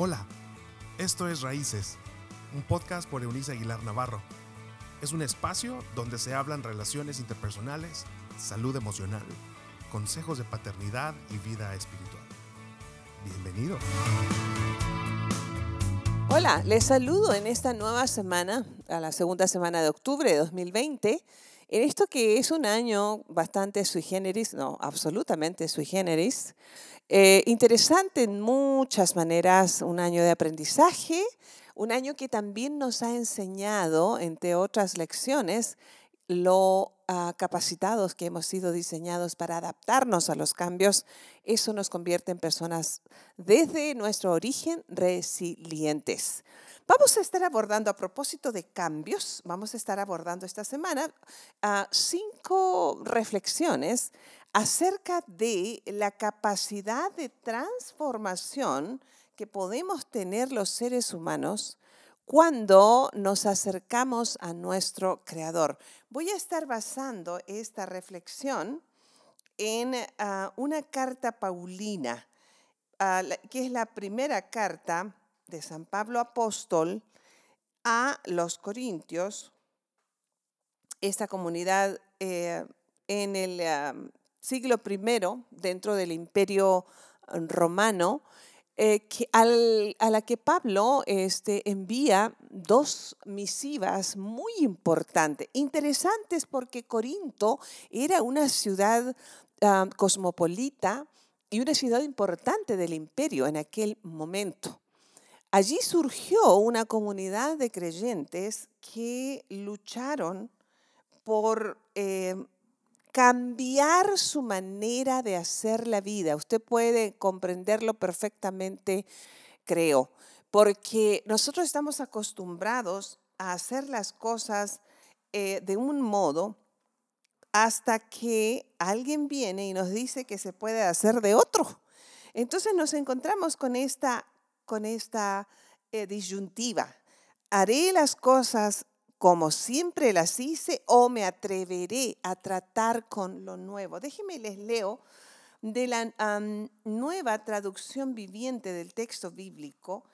Hola, esto es Raíces, un podcast por Eunice Aguilar Navarro. Es un espacio donde se hablan relaciones interpersonales, salud emocional, consejos de paternidad y vida espiritual. Bienvenido. Hola, les saludo en esta nueva semana, a la segunda semana de octubre de 2020, en esto que es un año bastante sui generis, no, absolutamente sui generis, eh, interesante en muchas maneras, un año de aprendizaje, un año que también nos ha enseñado, entre otras lecciones, lo ah, capacitados que hemos sido diseñados para adaptarnos a los cambios. Eso nos convierte en personas desde nuestro origen resilientes. Vamos a estar abordando, a propósito de cambios, vamos a estar abordando esta semana ah, cinco reflexiones acerca de la capacidad de transformación que podemos tener los seres humanos cuando nos acercamos a nuestro Creador. Voy a estar basando esta reflexión en ah, una carta paulina, ah, que es la primera carta de San Pablo Apóstol a los Corintios, esta comunidad eh, en el ah, siglo I dentro del imperio eh, eh, a la que Pablo este, envía dos misivas muy importantes, interesantes porque Corinto era una ciudad ah, cosmopolita y una ciudad importante del imperio en aquel momento. Allí surgió una comunidad de creyentes que lucharon por eh, cambiar su manera de hacer la vida. Usted puede comprenderlo perfectamente, creo, porque nosotros estamos acostumbrados a hacer las cosas eh, de un modo hasta que alguien viene y nos dice que se puede hacer de otro. Entonces nos encontramos con esta, con esta eh, disyuntiva. Haré las cosas como siempre las hice o me atreveré a tratar con lo nuevo. Déjenme les leo de la nueva traducción viviente del texto bíblico,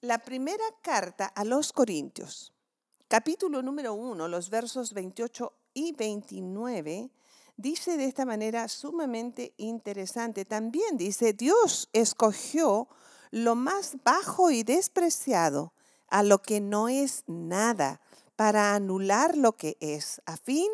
la primera carta a los Corintios, capítulo número 1, los versos 28 y 29, dice de esta manera sumamente interesante. También dice, Dios escogió lo más bajo y despreciado, a lo que no es nada para anular lo que es, a fin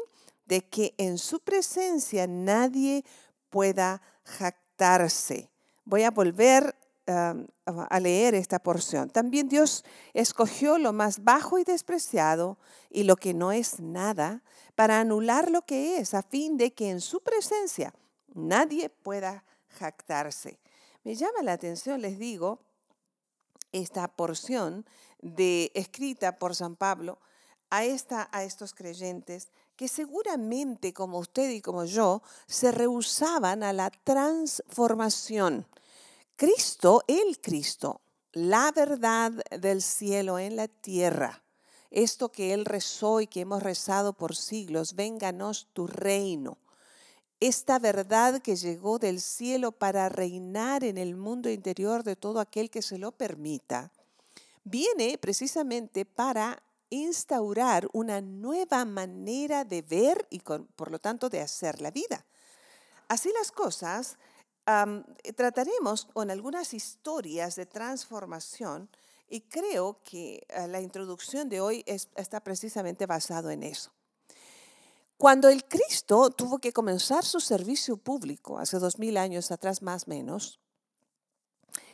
de que en su presencia nadie pueda jactarse. Voy a volver a leer esta porción. También Dios escogió lo más bajo y despreciado y lo que no es nada para anular lo que es, a fin de que en su presencia nadie pueda jactarse. Me llama la atención, les digo, esta porción de, escrita por San Pablo, a, esta, a estos creyentes que seguramente, como usted y como yo, se rehusaban a la transformación. Cristo, el Cristo, la verdad del cielo en la tierra, esto que Él rezó y que hemos rezado por siglos, vénganos tu reino. Esta verdad que llegó del cielo para reinar en el mundo interior de todo aquel que se lo permita, viene precisamente para instaurar una nueva manera de ver y por lo tanto de hacer la vida. Así las cosas, trataremos con algunas historias de transformación y creo que ah, la introducción de hoy está precisamente basado en eso. Cuando el Cristo tuvo que comenzar su servicio público, hace dos mil años atrás más o menos,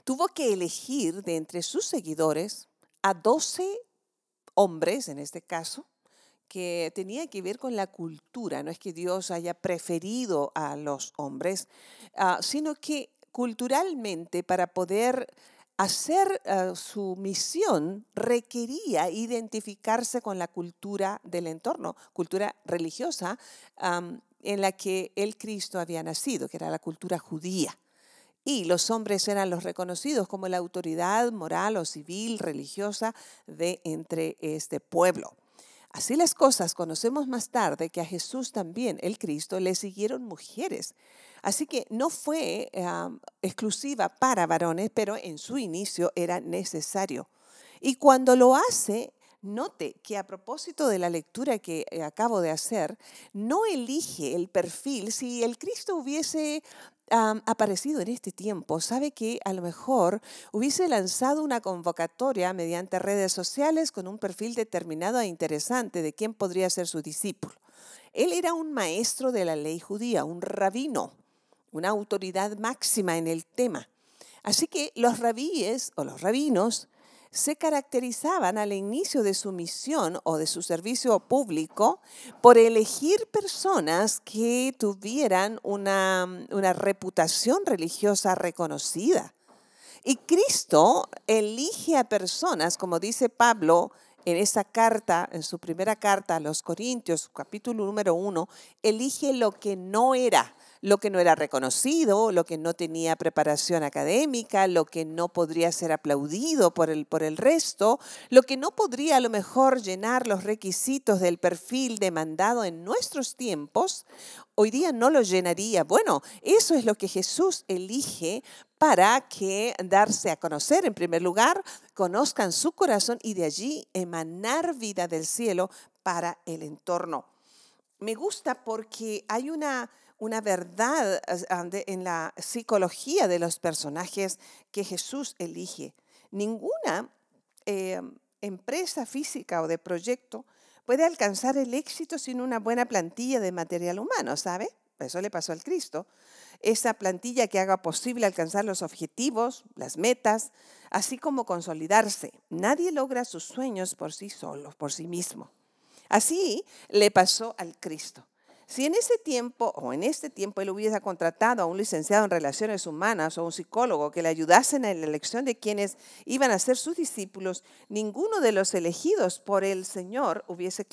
tuvo que elegir de entre sus seguidores a doce hombres en este caso, que tenía que ver con la cultura. No es que Dios haya preferido a los hombres, ah, sino que culturalmente para poder hacer ah, su misión requería identificarse con la cultura del entorno, cultura religiosa en la que el Cristo había nacido, que era la cultura judía y los hombres eran los reconocidos como la autoridad moral o civil, religiosa de entre este pueblo. Así las cosas, conocemos más tarde que a Jesús también, el Cristo, le siguieron mujeres. Así que no fue exclusiva para varones, pero en su inicio era necesario. Y cuando lo hace, note que a propósito de la lectura que eh, acabo de hacer, no elige el perfil. Si el Cristo hubiese aparecido en este tiempo, sabe que a lo mejor hubiese lanzado una convocatoria mediante redes sociales con un perfil determinado e interesante de quién podría ser su discípulo. Él era un maestro de la ley judía, un rabino, una autoridad máxima en el tema. Así que los rabíes o los rabinos se caracterizaban al inicio de su misión o de su servicio público por elegir personas que tuvieran una, reputación religiosa reconocida. Y Cristo elige a personas, como dice Pablo en esa carta, en su primera carta a los Corintios, capítulo número uno, elige lo que no era lo que no era reconocido, lo que no tenía preparación académica, lo que no podría ser aplaudido por el, por el resto, lo que no podría a lo mejor llenar los requisitos del perfil demandado en nuestros tiempos, hoy día no lo llenaría. Bueno, eso es lo que Jesús elige para que darse a conocer, en primer lugar, conozcan su corazón y de allí emanar vida del cielo para el entorno. Me gusta porque hay una una verdad en la psicología de los personajes que Jesús elige. Ninguna eh, empresa física o de proyecto puede alcanzar el éxito sin una buena plantilla de material humano, ¿sabe? Eso le pasó al Cristo. Esa plantilla que haga posible alcanzar los objetivos, las metas, así como consolidarse. Nadie logra sus sueños por sí solo, por sí mismo. Así le pasó al Cristo. Si en ese tiempo o en este tiempo él hubiese contratado a un licenciado en relaciones humanas o un psicólogo que le ayudasen en la elección de quienes iban a ser sus discípulos, ninguno de los elegidos por el Señor hubiese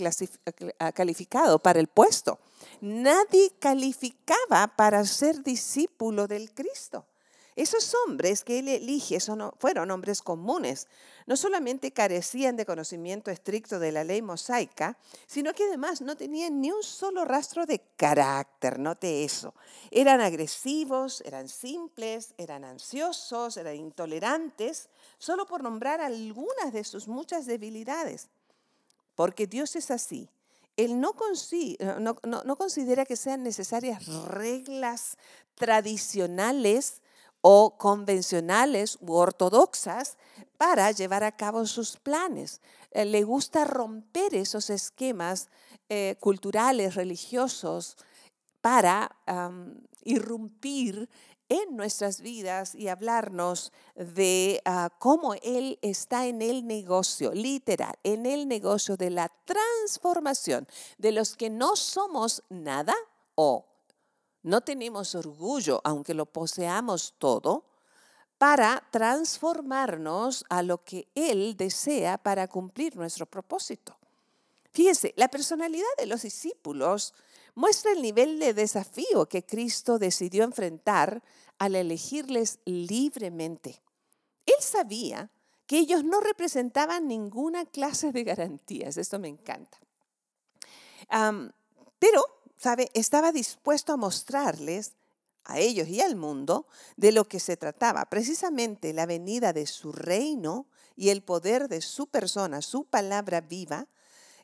calificado para el puesto. Nadie calificaba para ser discípulo del Cristo. Esos hombres que él elige fueron hombres comunes. No solamente carecían de conocimiento estricto de la ley mosaica, sino que además no tenían ni un solo rastro de carácter, note eso. Eran agresivos, eran simples, eran ansiosos, eran intolerantes, solo por nombrar algunas de sus muchas debilidades. Porque Dios es así. Él no, no considera que sean necesarias reglas tradicionales o convencionales u ortodoxas para llevar a cabo sus planes. Eh, le gusta romper esos esquemas eh, culturales, religiosos, para irrumpir en nuestras vidas y hablarnos de ah, cómo Él está en el negocio, literal, en el negocio de la transformación de los que no somos nada o no tenemos orgullo, aunque lo poseamos todo, para transformarnos a lo que Él desea para cumplir nuestro propósito. Fíjese, la personalidad de los discípulos muestra el nivel de desafío que Cristo decidió enfrentar al elegirles libremente. Él sabía que ellos no representaban ninguna clase de garantías, esto me encanta. pero Estaba dispuesto a mostrarles a ellos y al mundo de lo que se trataba, precisamente la venida de su reino y el poder de su persona, su palabra viva,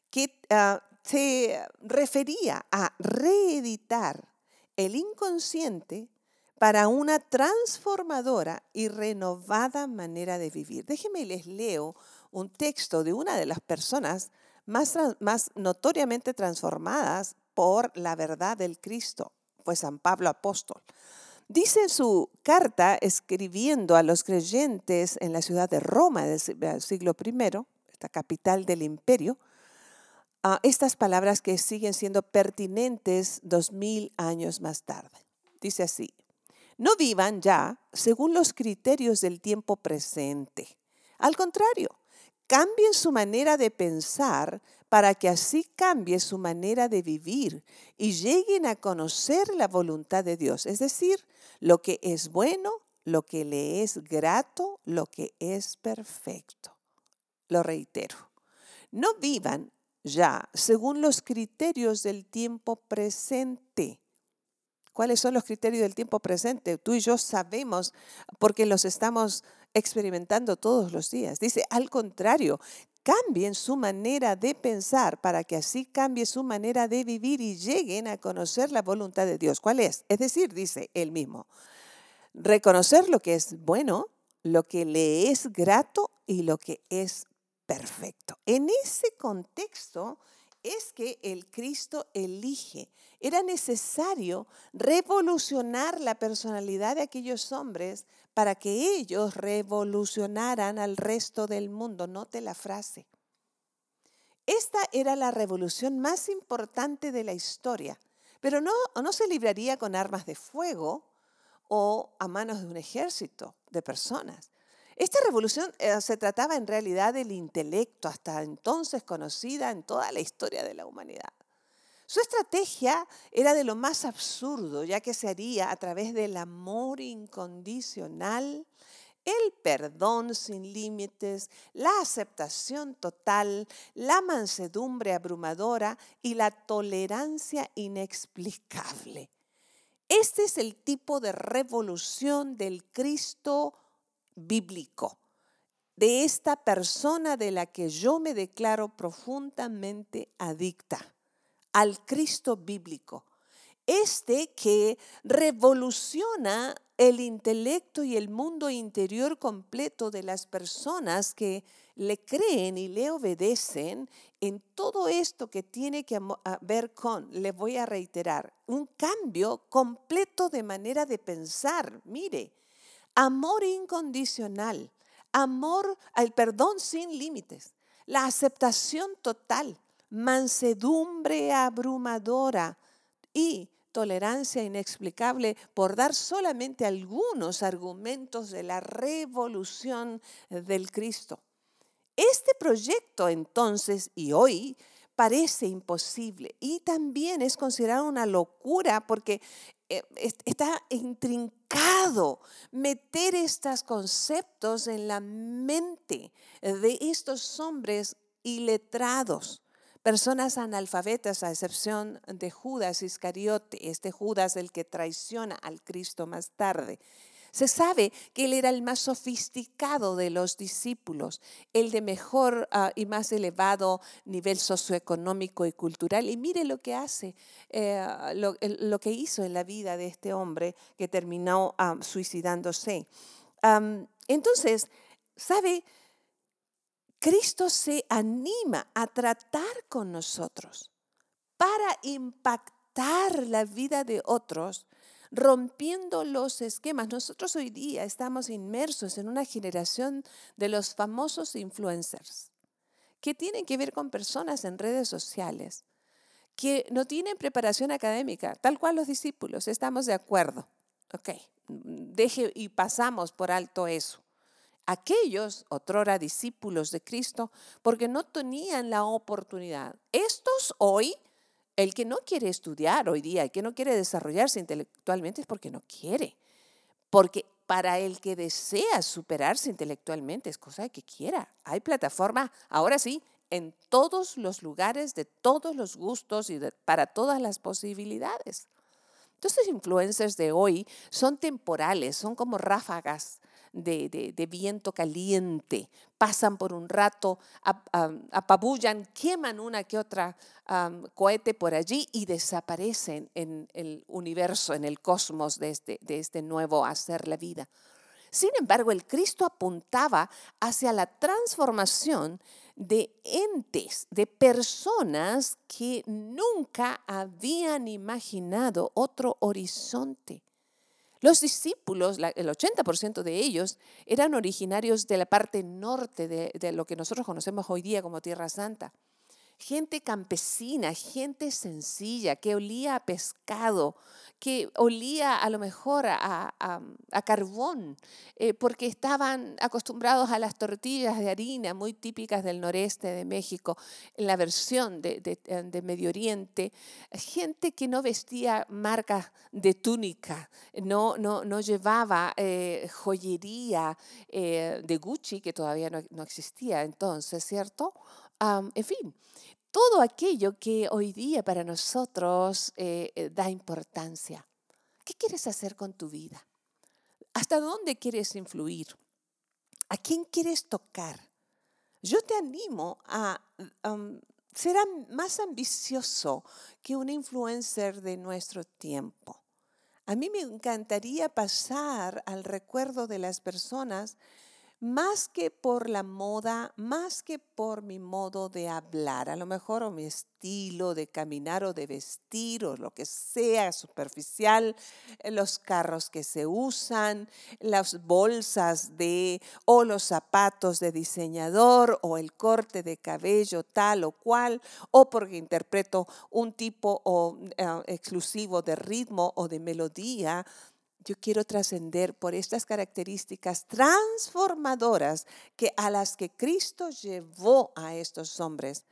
que ah, se refería a reeditar el inconsciente para una transformadora y renovada manera de vivir. Déjenme les leo un texto de una de las personas más notoriamente transformadas por la verdad del Cristo, fue San Pablo apóstol. Dice en su carta, escribiendo a los creyentes en la ciudad de Roma del siglo I, esta capital del imperio, estas palabras que siguen siendo pertinentes dos mil años más tarde. Dice así, no vivan ya según los criterios del tiempo presente. Al contrario, cambien su manera de pensar para que así cambie su manera de vivir y lleguen a conocer la voluntad de Dios, es decir, lo que es bueno, lo que le es grato, lo que es perfecto. Lo reitero, no vivan ya según los criterios del tiempo presente. ¿Cuáles son los criterios del tiempo presente? Tú y yo sabemos porque los estamos experimentando todos los días. Dice, al contrario, cambien su manera de pensar para que así cambie su manera de vivir y lleguen a conocer la voluntad de Dios. ¿Cuál es? Es decir, dice él mismo, reconocer lo que es bueno, lo que le es grato y lo que es perfecto. En ese contexto es que el Cristo elige. Era necesario revolucionar la personalidad de aquellos hombres para que ellos revolucionaran al resto del mundo. Note la frase. Esta era la revolución más importante de la historia, pero no, no se libraría con armas de fuego o a manos de un ejército de personas. Esta revolución eh, se trataba en realidad del intelecto, hasta entonces conocida en toda la historia de la humanidad. Su estrategia era de lo más absurdo, ya que se haría a través del amor incondicional, el perdón sin límites, la aceptación total, la mansedumbre abrumadora y la tolerancia inexplicable. Este es el tipo de revolución del Cristo bíblico, de esta persona de la que yo me declaro profundamente adicta, al Cristo bíblico. Este que revoluciona el intelecto y el mundo interior completo de las personas que le creen y le obedecen en todo esto que tiene que ver con, le voy a reiterar, un cambio completo de manera de pensar. Mire, amor incondicional, amor al perdón sin límites, la aceptación total, mansedumbre abrumadora y tolerancia inexplicable por dar solamente algunos argumentos de la revolución del Cristo. Este proyecto entonces y hoy parece imposible y también es considerado una locura porque está intrincado meter estos conceptos en la mente de estos hombres iletrados, personas analfabetas a excepción de Judas Iscariote, este Judas el que traiciona al Cristo más tarde. Se sabe que él era el más sofisticado de los discípulos, el de mejor ah, y más elevado nivel socioeconómico y cultural. Y mire lo que hace, eh, lo, que hizo en la vida de este hombre que terminó ah, suicidándose. entonces, ¿sabe? Cristo se anima a tratar con nosotros para impactar la vida de otros rompiendo los esquemas. Nosotros hoy día estamos inmersos en una generación de los famosos influencers, que tienen que ver con personas en redes sociales, que no tienen preparación académica, tal cual los discípulos, estamos de acuerdo. Ok, deje y pasamos por alto eso. Aquellos, otrora discípulos de Cristo, porque no tenían la oportunidad. Estos hoy el que no quiere estudiar hoy día, el que no quiere desarrollarse intelectualmente es porque no quiere. Porque para el que desea superarse intelectualmente es cosa de que quiera. Hay plataforma, ahora sí, en todos los lugares, de todos los gustos y para todas las posibilidades. Entonces, influencers de hoy son temporales, son como ráfagas de, viento caliente, pasan por un rato, apabullan, queman una que otra cohete por allí y desaparecen en el universo, en el cosmos de este, de este nuevo hacer la vida. Sin embargo, el Cristo apuntaba hacia la transformación de entes, de personas que nunca habían imaginado otro horizonte. Los discípulos, el 80% de ellos, eran originarios de la parte norte de, de, lo que nosotros conocemos hoy día como Tierra Santa gente campesina, gente sencilla, que olía a pescado, que olía a lo mejor a, carbón, eh, porque estaban acostumbrados a las tortillas de harina muy típicas del noreste de México, en la versión de, de, Medio Oriente, gente que no vestía marcas de túnica, no, no, no llevaba eh, joyería eh, de Gucci, que todavía no, no existía entonces, ¿cierto? En fin, todo aquello que hoy día para nosotros eh, eh, da importancia. ¿Qué quieres hacer con tu vida? ¿Hasta dónde quieres influir? ¿A quién quieres tocar? Yo te animo a ser más ambicioso que un influencer de nuestro tiempo. A mí me encantaría pasar al recuerdo de las personas más que por la moda, más que por mi modo de hablar, a lo mejor o mi estilo de caminar o de vestir o lo que sea superficial, eh, los carros que se usan, las bolsas de o los zapatos de diseñador o el corte de cabello tal o cual o porque interpreto un tipo o, eh, exclusivo de ritmo o de melodía yo quiero trascender por estas características transformadoras que a las que Cristo llevó a estos hombres,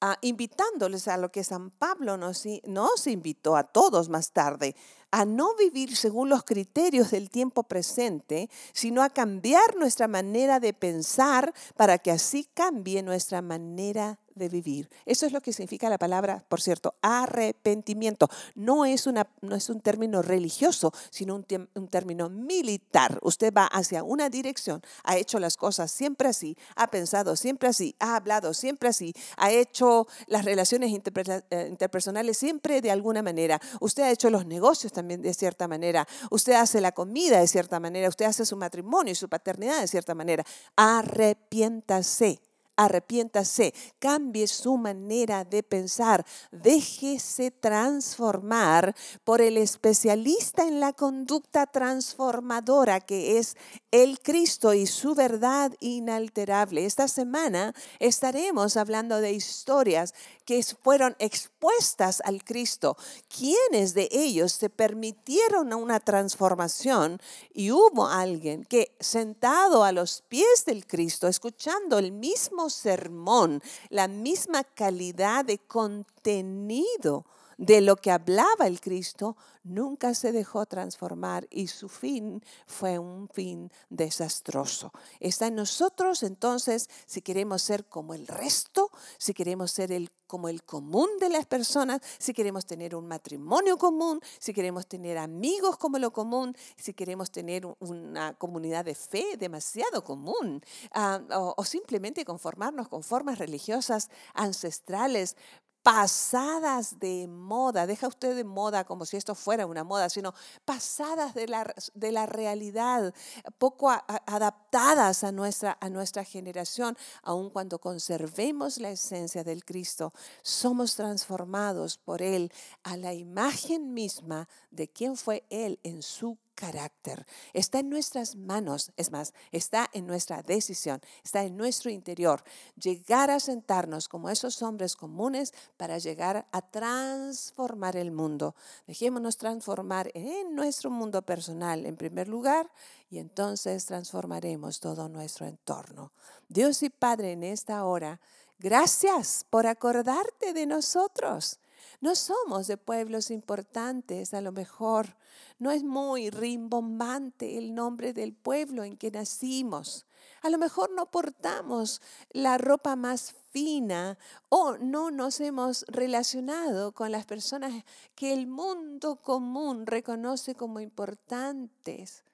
ah, invitándoles a lo que San Pablo nos, nos invitó a todos más tarde, a no vivir según los criterios del tiempo presente, sino a cambiar nuestra manera de pensar para que así cambie nuestra manera de vivir. Eso es lo que significa la palabra, por cierto, arrepentimiento. No es, una, no es un término religioso, sino un, un término militar. Usted va hacia una dirección, ha hecho las cosas siempre así, ha pensado siempre así, ha hablado siempre así, ha hecho las relaciones eh, interpersonales siempre de alguna manera. Usted ha hecho los negocios también de cierta manera. Usted hace la comida de cierta manera. Usted hace su matrimonio y su paternidad de cierta manera. Arrepiéntase arrepiéntase, cambie su manera de pensar, déjese transformar por el especialista en la conducta transformadora que es el Cristo y su verdad inalterable. Esta semana estaremos hablando de historias que fueron expuestas al Cristo. ¿Quiénes de ellos se permitieron una transformación? Y hubo alguien que sentado a los pies del Cristo, escuchando el mismo sermón, la misma calidad de contenido de lo que hablaba el Cristo, nunca se dejó transformar y su fin fue un fin desastroso. Está en nosotros entonces si queremos ser como el resto, si queremos ser el, como el común de las personas, si queremos tener un matrimonio común, si queremos tener amigos como lo común, si queremos tener una comunidad de fe demasiado común, ah, o simplemente conformarnos con formas religiosas ancestrales pasadas de moda, deja usted de moda como si esto fuera una moda, sino pasadas de la, de la realidad, poco adaptadas a nuestra, a nuestra generación, aun cuando conservemos la esencia del Cristo, somos transformados por Él a la imagen misma de quien fue Él en su carácter. Está en nuestras manos, es más, está en nuestra decisión, está en nuestro interior. Llegar a sentarnos como esos hombres comunes para llegar a transformar el mundo. Dejémonos transformar en nuestro mundo personal en primer lugar y entonces transformaremos todo nuestro entorno. Dios y Padre, en esta hora, gracias por acordarte de nosotros. No somos de pueblos importantes, a lo mejor no es muy rimbombante el nombre del pueblo en que nacimos. A lo mejor no portamos la ropa más fina o no nos hemos relacionado con las personas que el mundo común reconoce como importantes.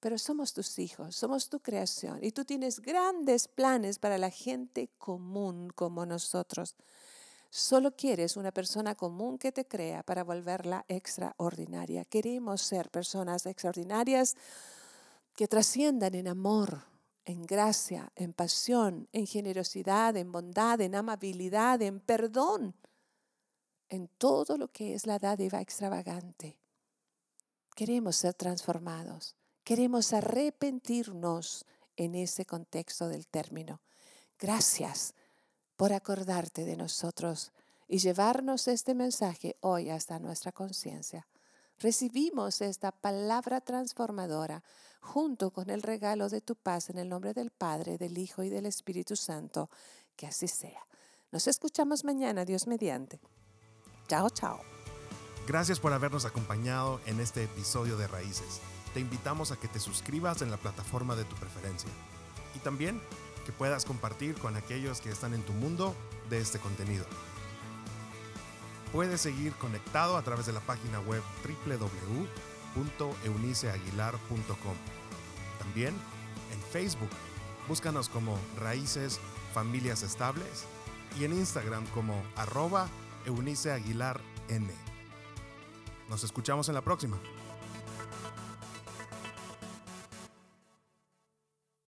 Pero somos tus hijos, somos tu creación y tú tienes grandes planes para la gente común como nosotros. Solo quieres una persona común que te crea para volverla extraordinaria. Queremos ser personas extraordinarias que trasciendan en amor, en gracia, en pasión, en generosidad, en bondad, en amabilidad, en perdón, en todo lo que es la dádiva extravagante. Queremos ser transformados, queremos arrepentirnos en ese contexto del término. Gracias por acordarte de nosotros y llevarnos este mensaje hoy hasta nuestra conciencia. Recibimos esta palabra transformadora junto con el regalo de tu paz en el nombre del Padre, del Hijo y del Espíritu Santo. Que así sea. Nos escuchamos mañana, Dios mediante. Chao, chao. Gracias por habernos acompañado en este episodio de Raíces. Te invitamos a que te suscribas en la plataforma de tu preferencia. Y también que puedas compartir con aquellos que están en tu mundo de este contenido. Puedes seguir conectado a través de la página web www.euniceaguilar.com. También en Facebook, búscanos como Raíces Familias Estables y en Instagram como arroba. Nos escuchamos en la próxima.